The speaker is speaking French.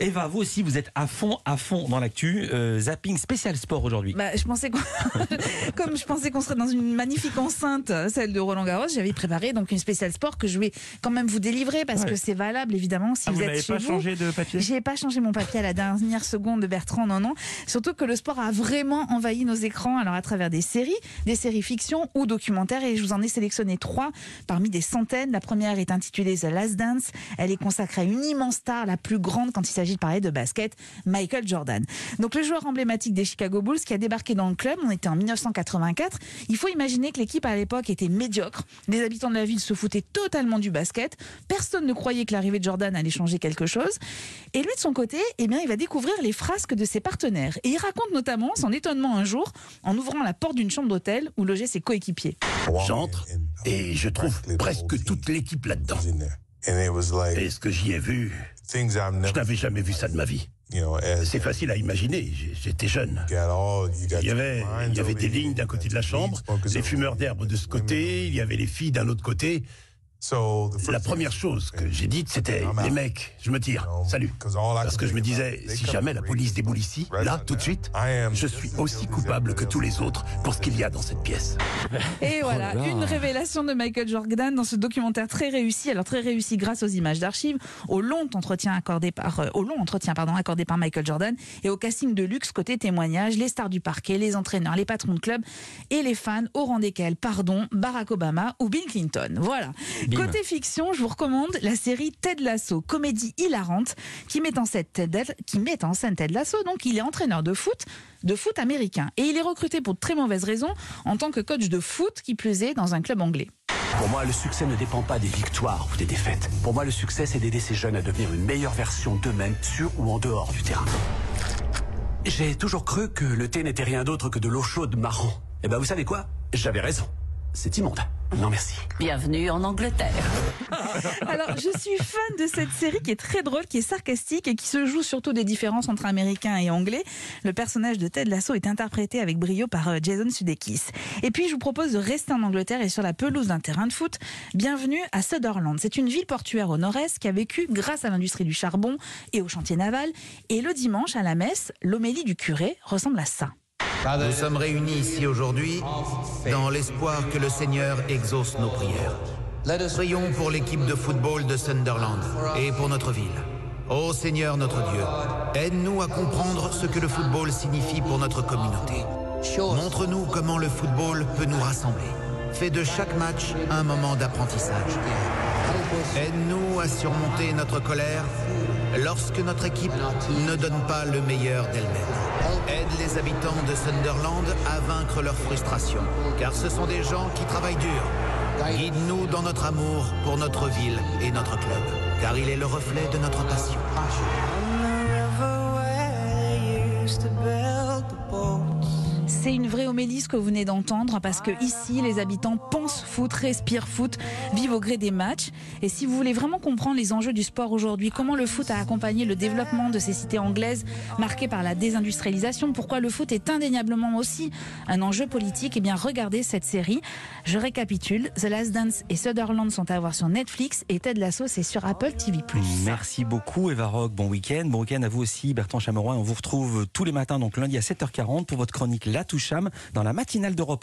Eva, vous aussi, vous êtes à fond, à fond dans l'actu. Euh, zapping spécial sport aujourd'hui. Bah, je pensais qu'on... comme je pensais qu'on serait dans une magnifique enceinte, celle de Roland Garros, j'avais préparé donc une spéciale sport que je vais quand même vous délivrer parce Ouais. que c'est valable évidemment si Ah, vous, vous êtes n'avez chez pas vous. changé de papier? J'ai pas changé mon papier à la dernière seconde de Bertrand, non, non. Surtout que le sport a vraiment envahi nos écrans, alors à travers des séries, des séries fiction ou documentaires, et je vous en ai sélectionné trois parmi des centaines. La première est intitulée The Last Dance. Elle est consacrée à une immense star, la plus grande quand il s'agit de parler de basket, Michael Jordan. Donc le joueur emblématique des Chicago Bulls qui a débarqué dans le club, on était en 1984. Il faut imaginer que l'équipe à l'époque était médiocre. Les habitants de la ville se foutaient totalement du basket. Personne ne croyait que l'arrivée de Jordan allait changer quelque chose. Et lui, de son côté, eh bien, il va découvrir les frasques de ses partenaires. Et il raconte notamment son étonnement un jour en ouvrant la porte d'une chambre d'hôtel où logeaient ses coéquipiers. J'entre et je trouve presque toute l'équipe là-dedans. Et ce que j'y ai vu, je n'avais jamais vu ça de ma vie. C'est facile à imaginer, j'étais jeune. Il y avait, il y avait des lignes d'un côté de la chambre, les fumeurs d'herbe de ce côté, il y avait les filles d'un autre côté. La première chose que j'ai dite, c'était les mecs, je me tire, salut. Parce que je me disais, si jamais la police déboule ici, là, tout de suite, je suis aussi coupable que tous les autres pour ce qu'il y a dans cette pièce. Et voilà, Oh une révélation de Michael Jordan dans ce documentaire très réussi. Alors très réussi grâce aux images d'archives, au long entretien accordé par, euh, au long entretien pardon accordé par Michael Jordan et au casting de luxe côté témoignage, les stars du parquet, les entraîneurs, les patrons de club et les fans au rang desquels, pardon, Barack Obama ou Bill Clinton. Voilà. Bim. Côté fiction, je vous recommande la série Ted Lasso, comédie hilarante qui met en scène Ted, qui met en scène Ted Lasso. Donc il est entraîneur de foot, de foot américain et il est recruté pour de très mauvaises raisons en tant que coach de foot qui plus est dans un club anglais. Pour moi, le succès ne dépend pas des victoires ou des défaites. Pour moi, le succès, c'est d'aider ces jeunes à devenir une meilleure version d'eux-mêmes, sur ou en dehors du terrain. J'ai toujours cru que le thé n'était rien d'autre que de l'eau chaude marron. Eh ben, vous savez quoi? J'avais raison. C'est immonde. Non, merci. Bienvenue en Angleterre. Alors, je suis fan de cette série qui est très drôle, qui est sarcastique et qui se joue surtout des différences entre américains et anglais. Le personnage de Ted Lasso est interprété avec brio par euh, Jason Sudeikis. Et puis, je vous propose de rester en Angleterre et sur la pelouse d'un terrain de foot. Bienvenue à Sutherland. C'est une ville portuaire au nord-est qui a vécu grâce à l'industrie du charbon et au chantier naval. Et le dimanche, à la messe, l'homélie du curé ressemble à ça. Nous sommes réunis ici aujourd'hui dans l'espoir que le Seigneur exauce nos prières. Prions pour l'équipe de football de Sunderland et pour notre ville. Ô Seigneur notre Dieu, aide-nous à comprendre ce que le football signifie pour notre communauté. Montre-nous comment le football peut nous rassembler. Fais de chaque match un moment d'apprentissage. Aide-nous à surmonter notre colère lorsque notre équipe ne donne pas le meilleur d'elle-même. Aide les habitants de Sunderland à vaincre leur frustration, car ce sont des gens qui travaillent dur. Guide-nous dans notre amour pour notre ville et notre club, car il est le reflet de notre passion. C'est une vraie homélie ce que vous venez d'entendre parce que ici, les habitants pensent foot, respirent foot, vivent au gré des matchs. Et si vous voulez vraiment comprendre les enjeux du sport aujourd'hui, comment le foot a accompagné le développement de ces cités anglaises marquées par la désindustrialisation, pourquoi le foot est indéniablement aussi un enjeu politique, eh bien regardez cette série. Je récapitule, The Last Dance et Sutherland sont à voir sur Netflix et Ted Lasso c'est sur Apple TV+. Merci beaucoup Eva Rock, bon week-end. Bon week-end à vous aussi Bertrand Chameroy. On vous retrouve tous les matins, donc lundi à 7h40 pour votre chronique La Dans la matinale d'Europe.